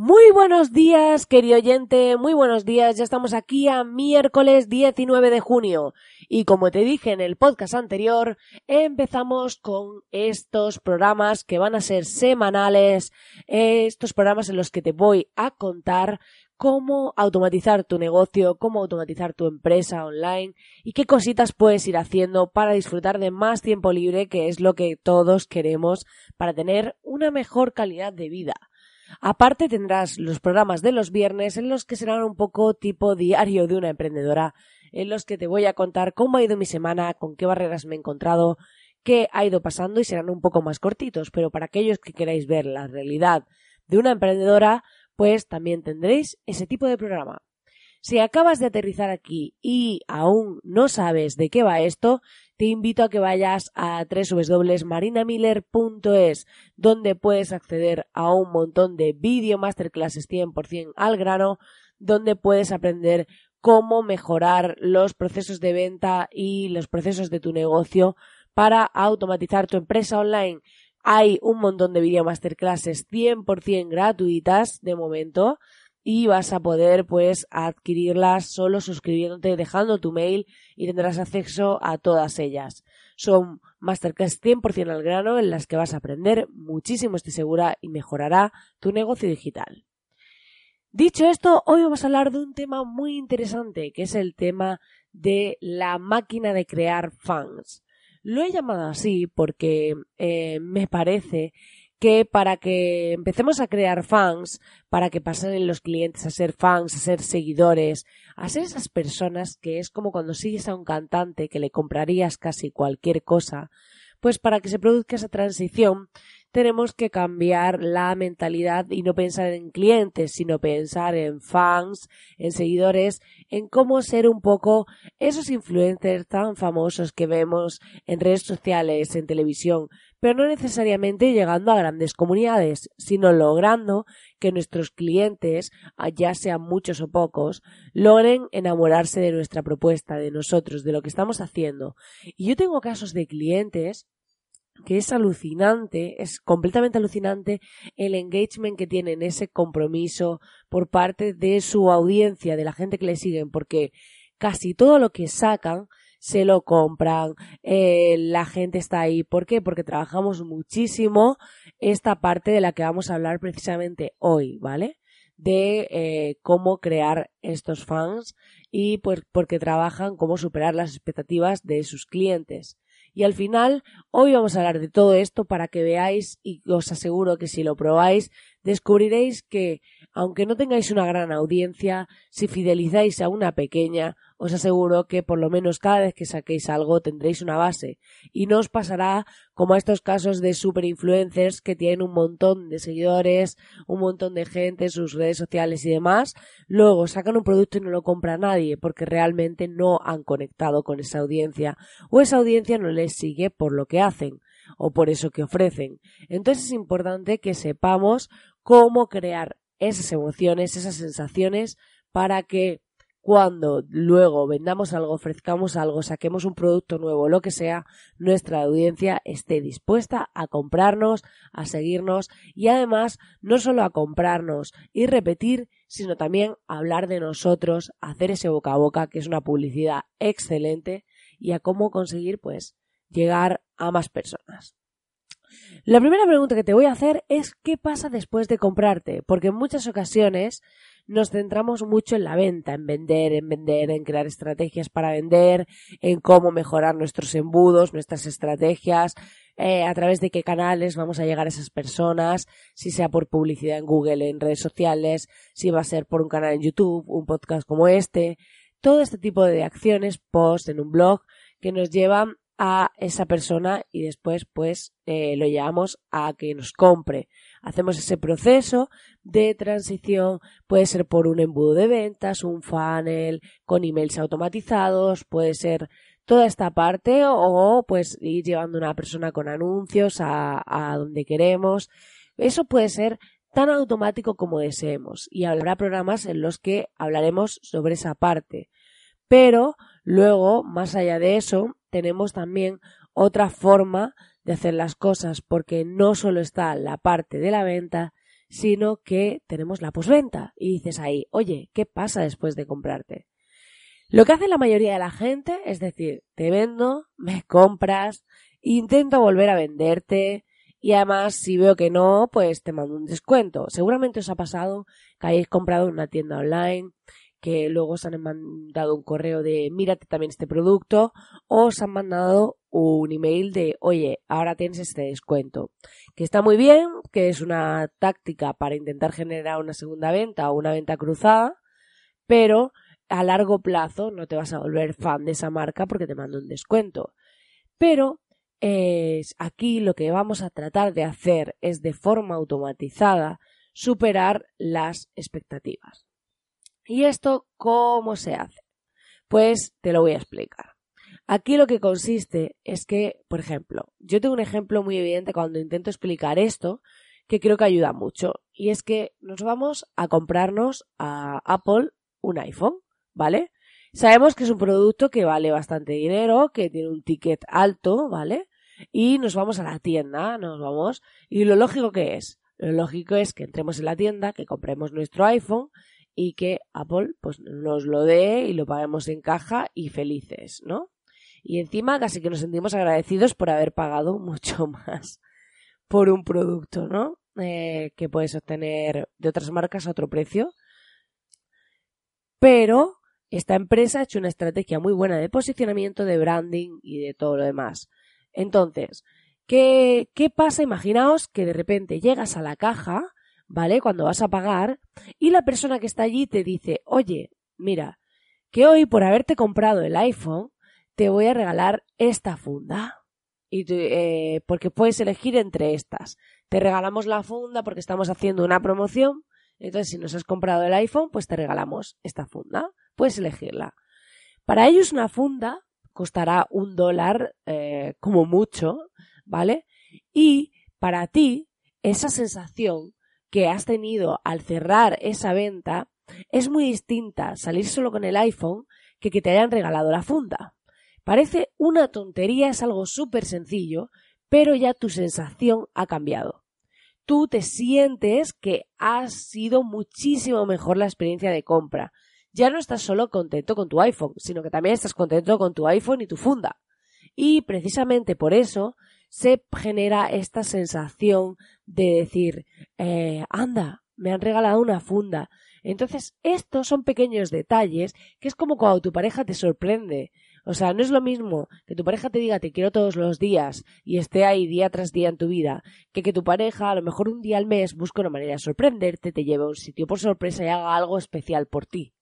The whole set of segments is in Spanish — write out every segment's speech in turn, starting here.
Muy buenos días, querido oyente, muy buenos días. Ya estamos aquí a miércoles 19 de junio. Y como te dije en el podcast anterior, empezamos con estos programas que van a ser semanales, estos programas en los que te voy a contar cómo automatizar tu negocio, cómo automatizar tu empresa online y qué cositas puedes ir haciendo para disfrutar de más tiempo libre, que es lo que todos queremos para tener una mejor calidad de vida. Aparte tendrás los programas de los viernes en los que serán un poco tipo diario de una emprendedora, en los que te voy a contar cómo ha ido mi semana, con qué barreras me he encontrado, qué ha ido pasando y serán un poco más cortitos, pero para aquellos que queráis ver la realidad de una emprendedora, pues también tendréis ese tipo de programa. Si acabas de aterrizar aquí y aún no sabes de qué va esto, te invito a que vayas a www.marinamiller.es, donde puedes acceder a un montón de video masterclasses 100% al grano, donde puedes aprender cómo mejorar los procesos de venta y los procesos de tu negocio para automatizar tu empresa online. Hay un montón de video masterclasses 100% gratuitas de momento y vas a poder pues adquirirlas solo suscribiéndote, dejando tu mail y tendrás acceso a todas ellas. Son masterclass 100% al grano en las que vas a aprender muchísimo, estoy segura, y mejorará tu negocio digital. Dicho esto, hoy vamos a hablar de un tema muy interesante, que es el tema de la máquina de crear fans. Lo he llamado así porque eh, me parece que para que empecemos a crear fans, para que pasen los clientes a ser fans, a ser seguidores, a ser esas personas que es como cuando sigues a un cantante que le comprarías casi cualquier cosa, pues para que se produzca esa transición tenemos que cambiar la mentalidad y no pensar en clientes, sino pensar en fans, en seguidores, en cómo ser un poco esos influencers tan famosos que vemos en redes sociales, en televisión, pero no necesariamente llegando a grandes comunidades, sino logrando que nuestros clientes, ya sean muchos o pocos, logren enamorarse de nuestra propuesta, de nosotros, de lo que estamos haciendo. Y yo tengo casos de clientes que es alucinante, es completamente alucinante el engagement que tienen, ese compromiso por parte de su audiencia, de la gente que le siguen, porque casi todo lo que sacan se lo compran, eh, la gente está ahí. ¿Por qué? Porque trabajamos muchísimo esta parte de la que vamos a hablar precisamente hoy, ¿vale? De eh, cómo crear estos fans y pues porque trabajan cómo superar las expectativas de sus clientes. Y al final, hoy vamos a hablar de todo esto para que veáis y os aseguro que si lo probáis, descubriréis que, aunque no tengáis una gran audiencia, si fidelizáis a una pequeña, os aseguro que por lo menos cada vez que saquéis algo tendréis una base y no os pasará como a estos casos de super influencers que tienen un montón de seguidores, un montón de gente en sus redes sociales y demás, luego sacan un producto y no lo compra nadie porque realmente no han conectado con esa audiencia o esa audiencia no les sigue por lo que hacen o por eso que ofrecen. Entonces es importante que sepamos cómo crear esas emociones, esas sensaciones para que cuando luego vendamos algo, ofrezcamos algo, saquemos un producto nuevo, lo que sea, nuestra audiencia esté dispuesta a comprarnos, a seguirnos y además no solo a comprarnos y repetir, sino también hablar de nosotros, hacer ese boca a boca, que es una publicidad excelente, y a cómo conseguir, pues, llegar a más personas. La primera pregunta que te voy a hacer es ¿qué pasa después de comprarte? Porque en muchas ocasiones nos centramos mucho en la venta, en vender, en vender, en crear estrategias para vender, en cómo mejorar nuestros embudos, nuestras estrategias, eh, a través de qué canales vamos a llegar a esas personas, si sea por publicidad en Google, en redes sociales, si va a ser por un canal en YouTube, un podcast como este, todo este tipo de acciones, post en un blog, que nos llevan a esa persona y después pues eh, lo llevamos a que nos compre. Hacemos ese proceso de transición, puede ser por un embudo de ventas, un funnel con emails automatizados, puede ser toda esta parte o pues ir llevando una persona con anuncios a, a donde queremos. Eso puede ser tan automático como deseemos y habrá programas en los que hablaremos sobre esa parte. Pero luego, más allá de eso, tenemos también otra forma de hacer las cosas porque no solo está la parte de la venta, sino que tenemos la posventa y dices ahí, oye, ¿qué pasa después de comprarte? Lo que hace la mayoría de la gente es decir, te vendo, me compras, intento volver a venderte y además si veo que no, pues te mando un descuento. Seguramente os ha pasado que hayáis comprado en una tienda online que luego os han mandado un correo de mírate también este producto o os han mandado un email de oye, ahora tienes este descuento. Que está muy bien, que es una táctica para intentar generar una segunda venta o una venta cruzada, pero a largo plazo no te vas a volver fan de esa marca porque te mando un descuento. Pero aquí lo que vamos a tratar de hacer es de forma automatizada superar las expectativas. ¿Y esto cómo se hace? Pues te lo voy a explicar. Aquí lo que consiste es que, por ejemplo, yo tengo un ejemplo muy evidente cuando intento explicar esto que creo que ayuda mucho y es que nos vamos a comprarnos a Apple un iPhone, ¿vale? Sabemos que es un producto que vale bastante dinero, que tiene un ticket alto, ¿vale? Y nos vamos a la tienda, nos vamos. Y lo lógico que es, lo lógico es que entremos en la tienda, que compremos nuestro iPhone y que Apple pues nos lo dé y lo paguemos en caja y felices, ¿no? Y encima casi que nos sentimos agradecidos por haber pagado mucho más por un producto, ¿no? Eh, que puedes obtener de otras marcas a otro precio. Pero esta empresa ha hecho una estrategia muy buena de posicionamiento, de branding y de todo lo demás. Entonces, ¿qué, qué pasa? Imaginaos que de repente llegas a la caja ¿vale? Cuando vas a pagar y la persona que está allí te dice, oye, mira, que hoy por haberte comprado el iPhone te voy a regalar esta funda. Y eh, porque puedes elegir entre estas. Te regalamos la funda porque estamos haciendo una promoción. Entonces, si nos has comprado el iPhone, pues te regalamos esta funda. Puedes elegirla. Para ellos una funda costará un dólar eh, como mucho, ¿vale? Y para ti, esa sensación que has tenido al cerrar esa venta es muy distinta salir solo con el iPhone que que te hayan regalado la funda. Parece una tontería, es algo súper sencillo, pero ya tu sensación ha cambiado. Tú te sientes que ha sido muchísimo mejor la experiencia de compra. Ya no estás solo contento con tu iPhone, sino que también estás contento con tu iPhone y tu funda. Y precisamente por eso se genera esta sensación de decir, eh, anda, me han regalado una funda. Entonces, estos son pequeños detalles que es como cuando tu pareja te sorprende. O sea, no es lo mismo que tu pareja te diga te quiero todos los días y esté ahí día tras día en tu vida, que que tu pareja a lo mejor un día al mes busque una manera de sorprenderte, te lleve a un sitio por sorpresa y haga algo especial por ti.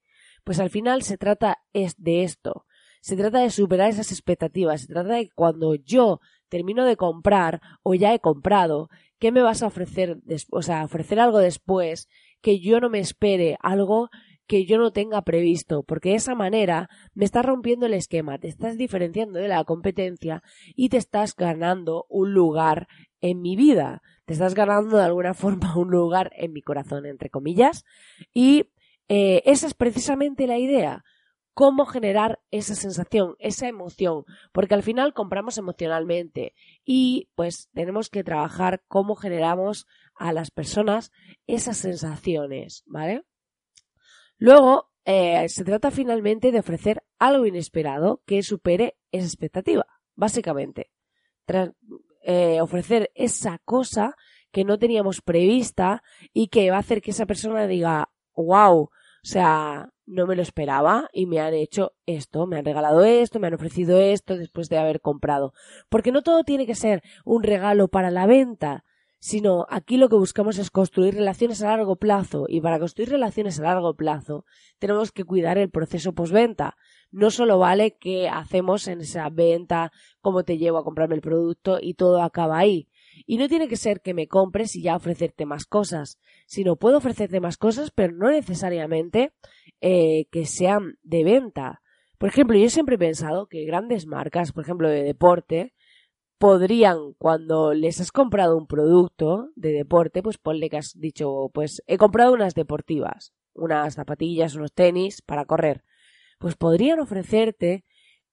Pues al final se trata de esto. Se trata de superar esas expectativas. Se trata de que cuando yo termino de comprar o ya he comprado, ¿qué me vas a ofrecer? O sea, ofrecer algo después que yo no me espere, algo que yo no tenga previsto, porque de esa manera me estás rompiendo el esquema, te estás diferenciando de la competencia y te estás ganando un lugar en mi vida, te estás ganando de alguna forma un lugar en mi corazón, entre comillas, y eh, esa es precisamente la idea, cómo generar esa sensación, esa emoción, porque al final compramos emocionalmente y pues tenemos que trabajar cómo generamos a las personas esas sensaciones, ¿vale? Luego, eh, se trata finalmente de ofrecer algo inesperado que supere esa expectativa, básicamente. Eh, ofrecer esa cosa que no teníamos prevista y que va a hacer que esa persona diga, wow, o sea, no me lo esperaba y me han hecho esto, me han regalado esto, me han ofrecido esto después de haber comprado. Porque no todo tiene que ser un regalo para la venta, sino aquí lo que buscamos es construir relaciones a largo plazo y para construir relaciones a largo plazo tenemos que cuidar el proceso postventa. No solo vale que hacemos en esa venta cómo te llevo a comprarme el producto y todo acaba ahí. Y no tiene que ser que me compres y ya ofrecerte más cosas, sino puedo ofrecerte más cosas, pero no necesariamente eh, que sean de venta. Por ejemplo, yo siempre he pensado que grandes marcas, por ejemplo, de deporte, podrían, cuando les has comprado un producto de deporte, pues ponle que has dicho, pues he comprado unas deportivas, unas zapatillas, unos tenis para correr, pues podrían ofrecerte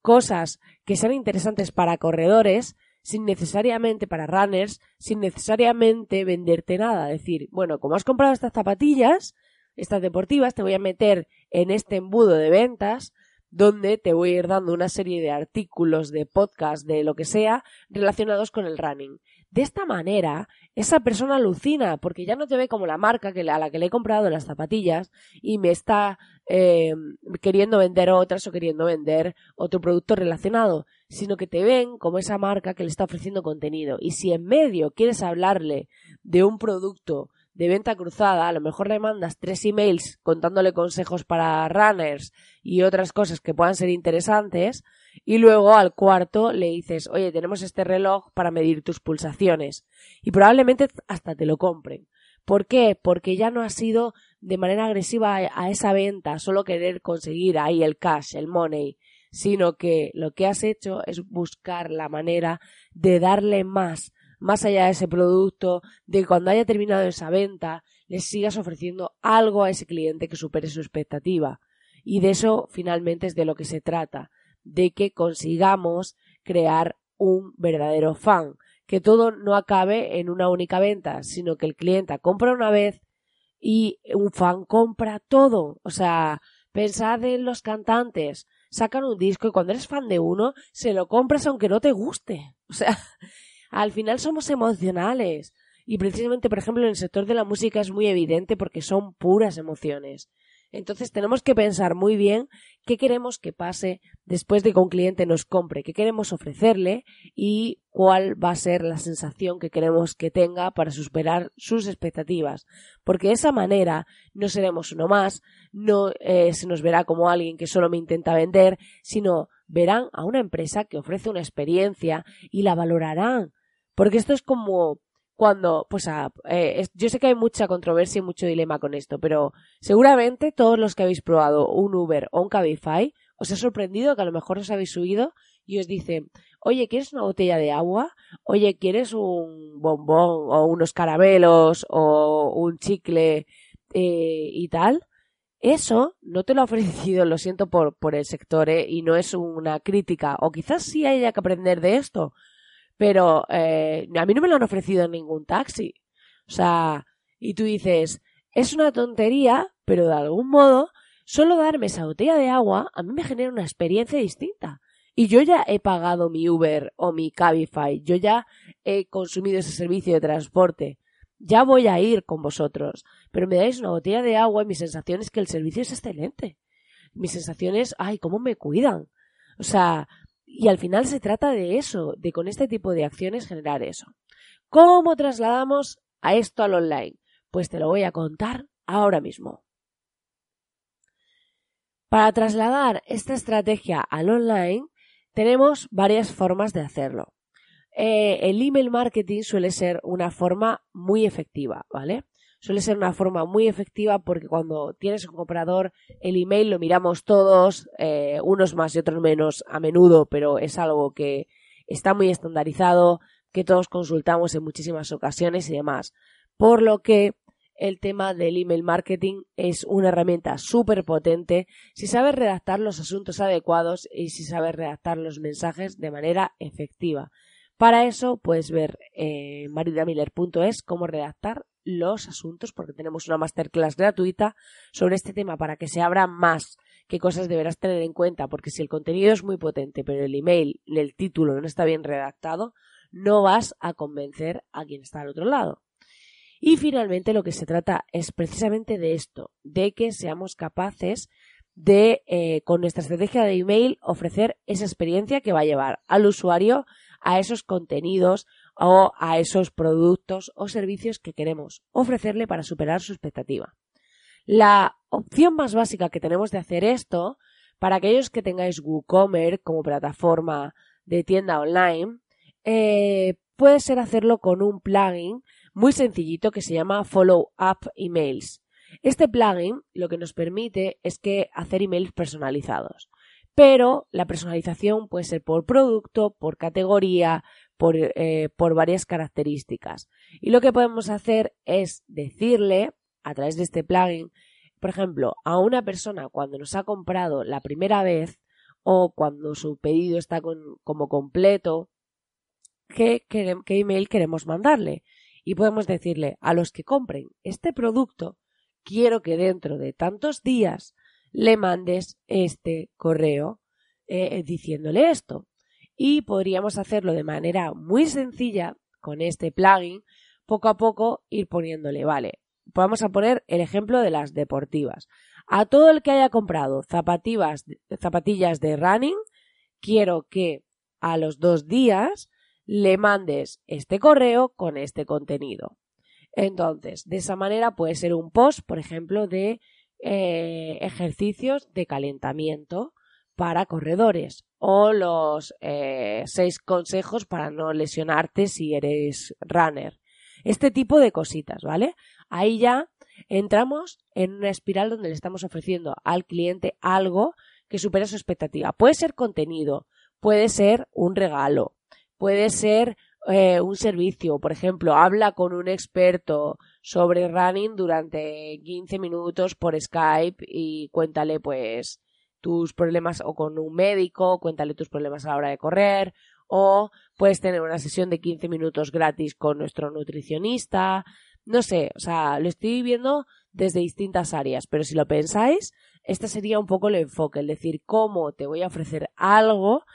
cosas que sean interesantes para corredores sin necesariamente para runners, sin necesariamente venderte nada. Decir, bueno, como has comprado estas zapatillas, estas deportivas, te voy a meter en este embudo de ventas donde te voy a ir dando una serie de artículos, de podcast, de lo que sea, relacionados con el running. De esta manera, esa persona alucina porque ya no te ve como la marca a la que le he comprado las zapatillas y me está eh, queriendo vender otras o queriendo vender otro producto relacionado, sino que te ven como esa marca que le está ofreciendo contenido. Y si en medio quieres hablarle de un producto de venta cruzada, a lo mejor le mandas tres emails contándole consejos para runners y otras cosas que puedan ser interesantes, y luego al cuarto le dices, oye, tenemos este reloj para medir tus pulsaciones, y probablemente hasta te lo compren. ¿Por qué? Porque ya no ha sido de manera agresiva a esa venta, solo querer conseguir ahí el cash, el money, sino que lo que has hecho es buscar la manera de darle más más allá de ese producto, de cuando haya terminado esa venta, le sigas ofreciendo algo a ese cliente que supere su expectativa. Y de eso finalmente es de lo que se trata, de que consigamos crear un verdadero fan, que todo no acabe en una única venta, sino que el cliente compra una vez y un fan compra todo. O sea, pensad en los cantantes, sacan un disco y cuando eres fan de uno, se lo compras aunque no te guste. O sea, al final somos emocionales. Y precisamente, por ejemplo, en el sector de la música es muy evidente porque son puras emociones. Entonces tenemos que pensar muy bien qué queremos que pase después de que un cliente nos compre, qué queremos ofrecerle y cuál va a ser la sensación que queremos que tenga para superar sus expectativas. Porque de esa manera no seremos uno más, no eh, se nos verá como alguien que solo me intenta vender, sino verán a una empresa que ofrece una experiencia y la valorarán porque esto es como cuando, pues, eh, yo sé que hay mucha controversia y mucho dilema con esto, pero seguramente todos los que habéis probado un Uber o un Cabify os ha sorprendido que a lo mejor os habéis subido y os dicen, oye, ¿quieres una botella de agua? Oye, ¿quieres un bombón o unos caramelos o un chicle eh, y tal? Eso no te lo ha ofrecido, lo siento por, por el sector, ¿eh? y no es una crítica, o quizás sí haya que aprender de esto, pero eh, a mí no me lo han ofrecido en ningún taxi. O sea, y tú dices, es una tontería, pero de algún modo, solo darme esa botella de agua a mí me genera una experiencia distinta. Y yo ya he pagado mi Uber o mi Cabify, yo ya he consumido ese servicio de transporte. Ya voy a ir con vosotros, pero me dais una botella de agua y mi sensación es que el servicio es excelente. Mi sensación es, ay, cómo me cuidan. O sea, y al final se trata de eso, de con este tipo de acciones generar eso. ¿Cómo trasladamos a esto al online? Pues te lo voy a contar ahora mismo. Para trasladar esta estrategia al online, tenemos varias formas de hacerlo. Eh, el email marketing suele ser una forma muy efectiva, ¿vale? Suele ser una forma muy efectiva porque cuando tienes un comprador, el email lo miramos todos, eh, unos más y otros menos a menudo, pero es algo que está muy estandarizado, que todos consultamos en muchísimas ocasiones y demás. Por lo que el tema del email marketing es una herramienta súper potente si sabes redactar los asuntos adecuados y si sabes redactar los mensajes de manera efectiva. Para eso puedes ver en maridamiller.es cómo redactar los asuntos porque tenemos una masterclass gratuita sobre este tema para que se abra más qué cosas deberás tener en cuenta porque si el contenido es muy potente pero el email, el título no está bien redactado, no vas a convencer a quien está al otro lado. Y finalmente lo que se trata es precisamente de esto, de que seamos capaces de, eh, con nuestra estrategia de email, ofrecer esa experiencia que va a llevar al usuario a esos contenidos o a esos productos o servicios que queremos ofrecerle para superar su expectativa. La opción más básica que tenemos de hacer esto, para aquellos que tengáis WooCommerce como plataforma de tienda online, eh, puede ser hacerlo con un plugin muy sencillito que se llama Follow Up Emails. Este plugin lo que nos permite es que hacer emails personalizados. Pero la personalización puede ser por producto, por categoría, por, eh, por varias características. Y lo que podemos hacer es decirle, a través de este plugin, por ejemplo, a una persona cuando nos ha comprado la primera vez o cuando su pedido está como completo, qué email queremos mandarle. Y podemos decirle a los que compren este producto, quiero que dentro de tantos días le mandes este correo eh, diciéndole esto. Y podríamos hacerlo de manera muy sencilla con este plugin, poco a poco ir poniéndole, vale, vamos a poner el ejemplo de las deportivas. A todo el que haya comprado zapatillas, de running, quiero que a los dos días le mandes este correo con este contenido. Entonces, de esa manera puede ser un post, por ejemplo, de eh, ejercicios de calentamiento para corredores o los eh, seis consejos para no lesionarte si eres runner. Este tipo de cositas, ¿vale? Ahí ya entramos en una espiral donde le estamos ofreciendo al cliente algo que supera su expectativa. Puede ser contenido, puede ser un regalo, puede ser eh, un servicio, por ejemplo, habla con un experto sobre running durante 15 minutos por Skype y cuéntale pues tus problemas o con un médico, cuéntale tus problemas a la hora de correr o puedes tener una sesión de 15 minutos gratis con nuestro nutricionista. No sé, o sea, lo estoy viendo desde distintas áreas, pero si lo pensáis, este sería un poco el enfoque, el decir cómo te voy a ofrecer algo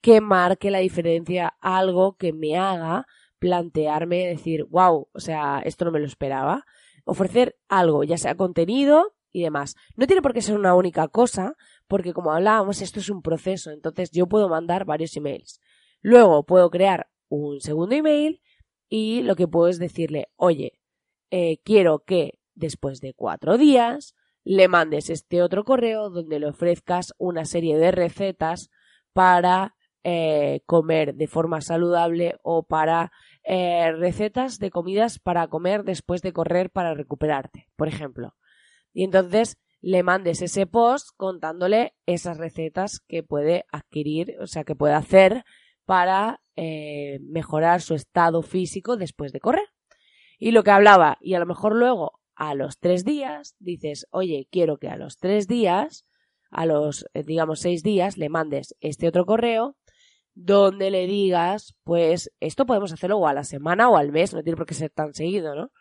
que marque la diferencia, algo que me haga plantearme, decir, wow, o sea, esto no me lo esperaba. Ofrecer algo, ya sea contenido y demás. No tiene por qué ser una única cosa, porque como hablábamos, esto es un proceso, entonces yo puedo mandar varios emails. Luego puedo crear un segundo email y lo que puedo es decirle, oye, eh, quiero que después de cuatro días le mandes este otro correo donde le ofrezcas una serie de recetas para eh, comer de forma saludable o para eh, recetas de comidas para comer después de correr para recuperarte, por ejemplo. Y entonces le mandes ese post contándole esas recetas que puede adquirir, o sea, que puede hacer para eh, mejorar su estado físico después de correr. Y lo que hablaba, y a lo mejor luego a los tres días dices, oye, quiero que a los tres días, a los, digamos, seis días, le mandes este otro correo donde le digas, pues esto podemos hacerlo a la semana o al mes, no tiene por qué ser tan seguido, ¿no?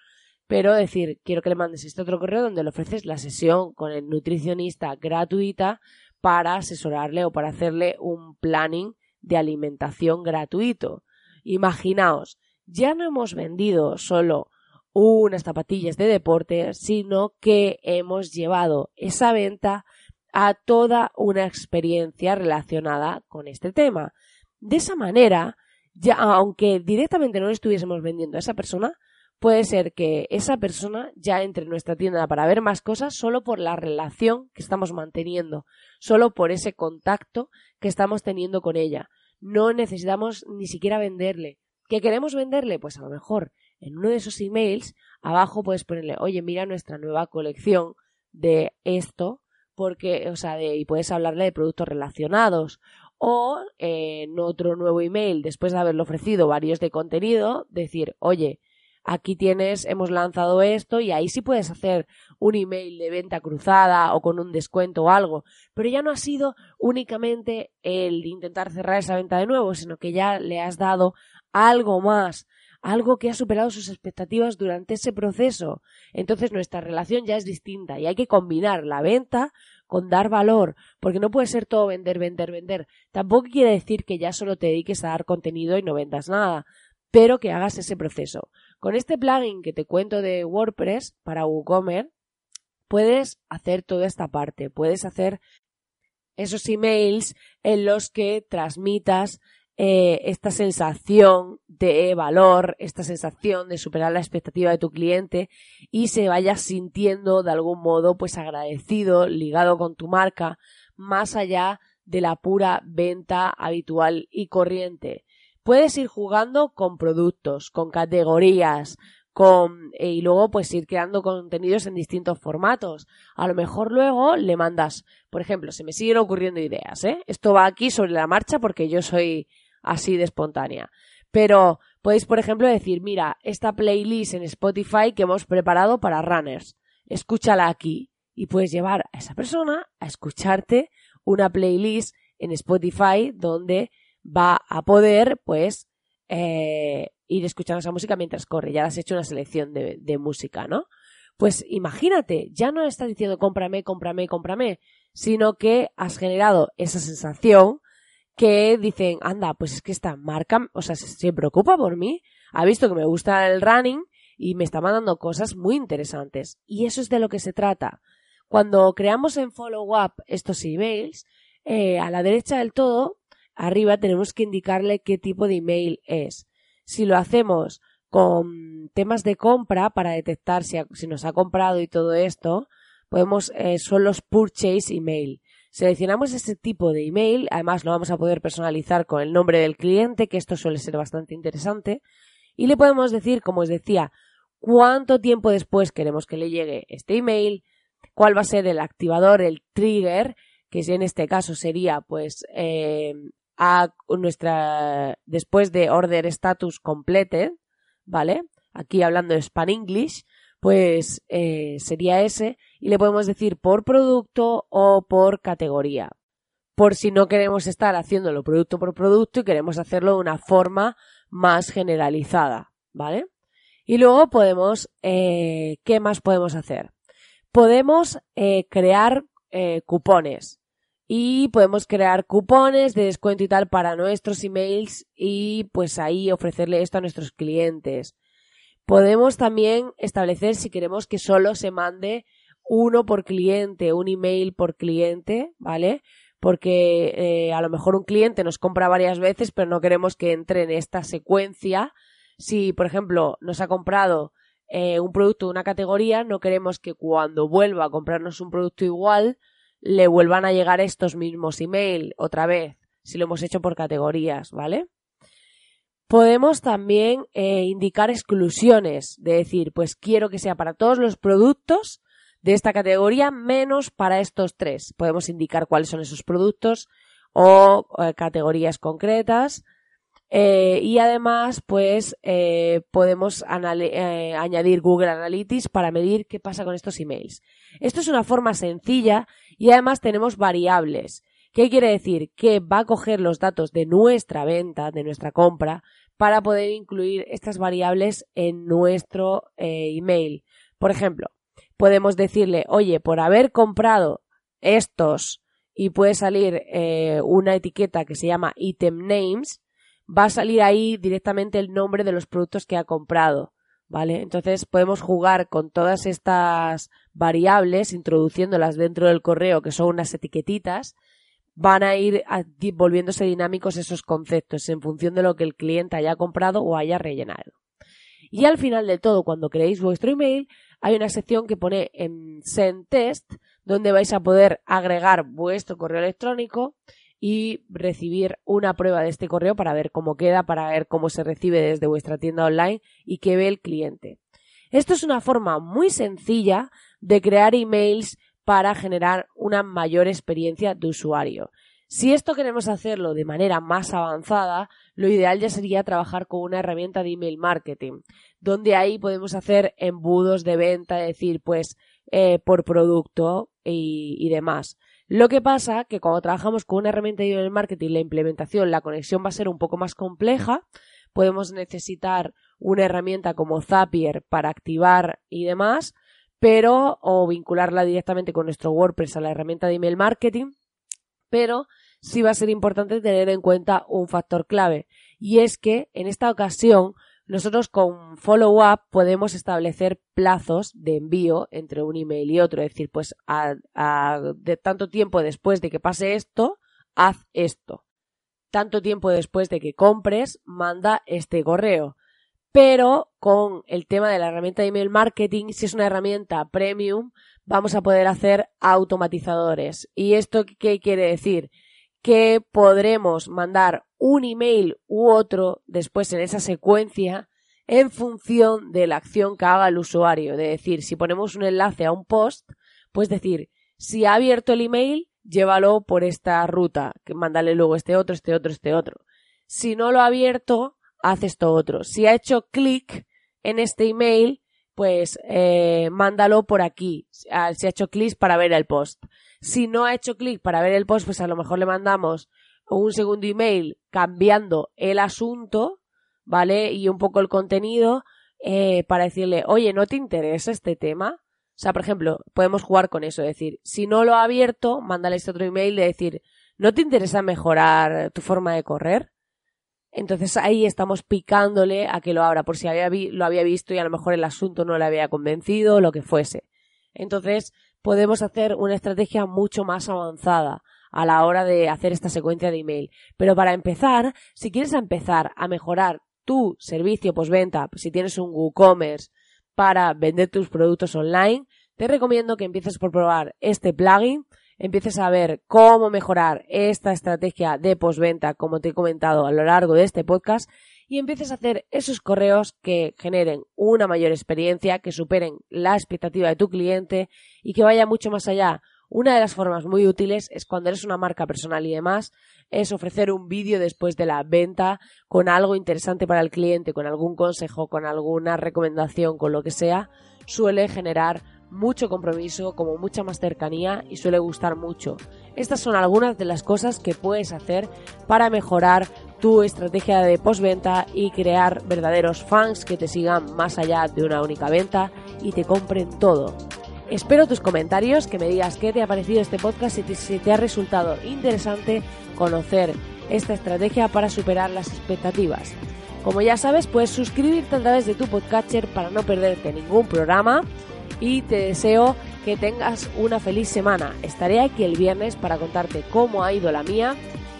Pero decir, quiero que le mandes este otro correo donde le ofreces la sesión con el nutricionista gratuita para asesorarle o para hacerle un planning de alimentación gratuito. Imaginaos, ya no hemos vendido solo unas zapatillas de deporte, sino que hemos llevado esa venta a toda una experiencia relacionada con este tema. De esa manera, ya, aunque directamente no le estuviésemos vendiendo a esa persona, puede ser que esa persona ya entre en nuestra tienda para ver más cosas solo por la relación que estamos manteniendo, solo por ese contacto que estamos teniendo con ella. No necesitamos ni siquiera venderle. ¿Qué queremos venderle? Pues a lo mejor en uno de esos emails abajo puedes ponerle, oye, mira nuestra nueva colección de esto, porque, o sea, de, y puedes hablarle de productos relacionados o en otro nuevo email, después de haberlo ofrecido varios de contenido, decir, oye, aquí tienes, hemos lanzado esto y ahí sí puedes hacer un email de venta cruzada o con un descuento o algo, pero ya no ha sido únicamente el intentar cerrar esa venta de nuevo, sino que ya le has dado algo más, algo que ha superado sus expectativas durante ese proceso. Entonces nuestra relación ya es distinta y hay que combinar la venta con dar valor, porque no puede ser todo vender, vender, vender. Tampoco quiere decir que ya solo te dediques a dar contenido y no vendas nada, pero que hagas ese proceso. Con este plugin que te cuento de WordPress para WooCommerce, puedes hacer toda esta parte, puedes hacer esos emails en los que transmitas eh, esta sensación de valor, esta sensación de superar la expectativa de tu cliente y se vaya sintiendo de algún modo pues agradecido, ligado con tu marca, más allá de la pura venta habitual y corriente. Puedes ir jugando con productos, con categorías, con, eh, y luego pues ir creando contenidos en distintos formatos. A lo mejor luego le mandas, por ejemplo, se me siguen ocurriendo ideas, ¿eh? Esto va aquí sobre la marcha porque yo soy así de espontánea. Pero podéis, por ejemplo, decir, mira, esta playlist en Spotify que hemos preparado para runners, escúchala aquí y puedes llevar a esa persona a escucharte una playlist en Spotify donde va a poder, pues, eh, ir escuchando esa música mientras corre. Ya has hecho una selección de, música, ¿no? Pues imagínate, ya no estás diciendo cómprame, cómprame, cómprame, sino que has generado esa sensación que dicen, anda, pues es que esta marca, o sea, se, preocupa por mí, ha visto que me gusta el running y me está mandando cosas muy interesantes. Y eso es de lo que se trata. Cuando creamos en follow up estos emails, eh, a la derecha del todo, arriba tenemos que indicarle qué tipo de email es. Si lo hacemos con temas de compra para detectar si, nos ha comprado y todo esto, podemos, eh, son los purchase email. Seleccionamos ese tipo de email, además lo vamos a poder personalizar con el nombre del cliente, que esto suele ser bastante interesante, y le podemos decir, como os decía, cuánto tiempo después queremos que le llegue este email, cuál va a ser el activador, el trigger, que en este caso sería pues eh, a nuestra después de order status completed, ¿vale? Aquí hablando de Span English, pues eh, sería ese y le podemos decir por producto o por categoría. Por si no queremos estar haciéndolo producto por producto y queremos hacerlo de una forma más generalizada, ¿vale? Y luego podemos, eh, ¿qué más podemos hacer? Podemos eh, crear cupones y podemos crear cupones de descuento y tal para nuestros emails y pues ahí ofrecerle esto a nuestros clientes. Podemos también establecer si queremos que solo se mande uno por cliente, un email por cliente, ¿vale? Porque eh, a lo mejor un cliente nos compra varias veces, pero no queremos que entre en esta secuencia. Si, por ejemplo, nos ha comprado eh, un producto de una categoría, no queremos que cuando vuelva a comprarnos un producto igual, le vuelvan a llegar estos mismos email otra vez, si lo hemos hecho por categorías, ¿vale? Podemos también eh, indicar exclusiones, de decir, pues quiero que sea para todos los productos de esta categoría menos para estos tres. Podemos indicar cuáles son esos productos o eh, categorías concretas. Eh, y además, pues podemos añadir Google Analytics para medir qué pasa con estos emails. Esto es una forma sencilla y además tenemos variables. ¿Qué quiere decir? Que va a coger los datos de nuestra venta, de nuestra compra, para poder incluir estas variables en nuestro eh, email. Por ejemplo, podemos decirle, oye, por haber comprado estos y puede salir eh, una etiqueta que se llama item names, va a salir ahí directamente el nombre de los productos que ha comprado. ¿Vale? Entonces podemos jugar con todas estas variables, introduciéndolas dentro del correo, que son unas etiquetitas, van a ir volviéndose dinámicos esos conceptos en función de lo que el cliente haya comprado o haya rellenado. Y al final de todo, cuando creéis vuestro email, hay una sección que pone en Send Test, donde vais a poder agregar vuestro correo electrónico y recibir una prueba de este correo para ver cómo queda, para ver cómo se recibe desde vuestra tienda online y qué ve el cliente. Esto es una forma muy sencilla de crear emails para generar una mayor experiencia de usuario. Si esto queremos hacerlo de manera más avanzada, lo ideal ya sería trabajar con una herramienta de email marketing, donde ahí podemos hacer embudos de venta, es decir, pues eh, por producto y, y, demás. Lo que pasa que cuando trabajamos con una herramienta de email marketing, la implementación, la conexión va a ser un poco más compleja. Podemos necesitar una herramienta como Zapier para activar y demás, pero o vincularla directamente con nuestro WordPress a la herramienta de email marketing, pero sí va a ser importante tener en cuenta un factor clave y es que en esta ocasión nosotros con follow up podemos establecer plazos de envío entre un email y otro, es decir, pues a, de tanto tiempo después de que pase esto, haz esto. tanto tiempo después de que compres, manda este correo. Pero con el tema de la herramienta de email marketing, si es una herramienta premium, vamos a poder hacer automatizadores. ¿Y esto qué quiere decir? Que podremos mandar un email u otro después en esa secuencia en función de la acción que haga el usuario. De decir, si ponemos un enlace a un post, pues decir, si ha abierto el email, llévalo por esta ruta, que mándale luego este otro, este otro, este otro. Si no lo ha abierto, haz esto otro. Si ha hecho clic en este email, pues eh, mándalo por aquí. Si ha hecho clic para ver el post. Si no ha hecho clic para ver el post, pues a lo mejor le mandamos un segundo email cambiando el asunto, ¿vale? Y un poco el contenido eh, para decirle, oye, ¿no te interesa este tema? O sea, por ejemplo, podemos jugar con eso, decir, si no lo ha abierto, mándale este otro email de decir, ¿no te interesa mejorar tu forma de correr? Entonces ahí estamos picándole a que lo abra, por si había lo había visto y a lo mejor el asunto no le había convencido, lo que fuese. Entonces podemos hacer una estrategia mucho más avanzada a la hora de hacer esta secuencia de email. Pero para empezar, si quieres empezar a mejorar tu servicio postventa, si tienes un WooCommerce, para vender tus productos online, te recomiendo que empieces por probar este plugin, empieces a ver cómo mejorar esta estrategia de postventa, como te he comentado a lo largo de este podcast, y empieces a hacer esos correos que generen una mayor experiencia, que superen la expectativa de tu cliente y que vaya mucho más allá. Una de las formas muy útiles es cuando eres una marca personal y demás, es ofrecer un vídeo después de la venta con algo interesante para el cliente, con algún consejo, con alguna recomendación, con lo que sea, suele generar mucho compromiso, como mucha más cercanía y suele gustar mucho. Estas son algunas de las cosas que puedes hacer para mejorar tu estrategia de postventa y crear verdaderos fans que te sigan más allá de una única venta y te compren todo. Espero tus comentarios, que me digas qué te ha parecido este podcast y si te ha resultado interesante conocer esta estrategia para superar las expectativas. Como ya sabes, puedes suscribirte a través de tu podcatcher para no perderte ningún programa y te deseo que tengas una feliz semana. Estaré aquí el viernes para contarte cómo ha ido la mía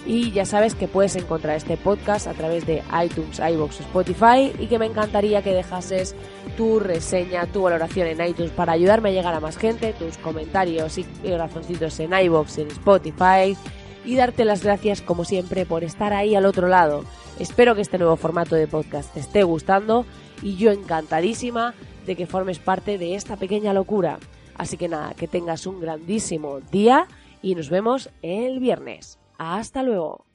y ya sabes que puedes encontrar este podcast a través de iTunes, iBox, Spotify y que me encantaría que dejases tu reseña, tu valoración en iTunes para ayudarme a llegar a más gente, tus comentarios y corazoncitos en iBox, en Spotify y darte las gracias como siempre por estar ahí al otro lado. Espero que este nuevo formato de podcast te esté gustando y yo encantadísima de que formes parte de esta pequeña locura. Así que nada, que tengas un grandísimo día y nos vemos el viernes. Hasta luego.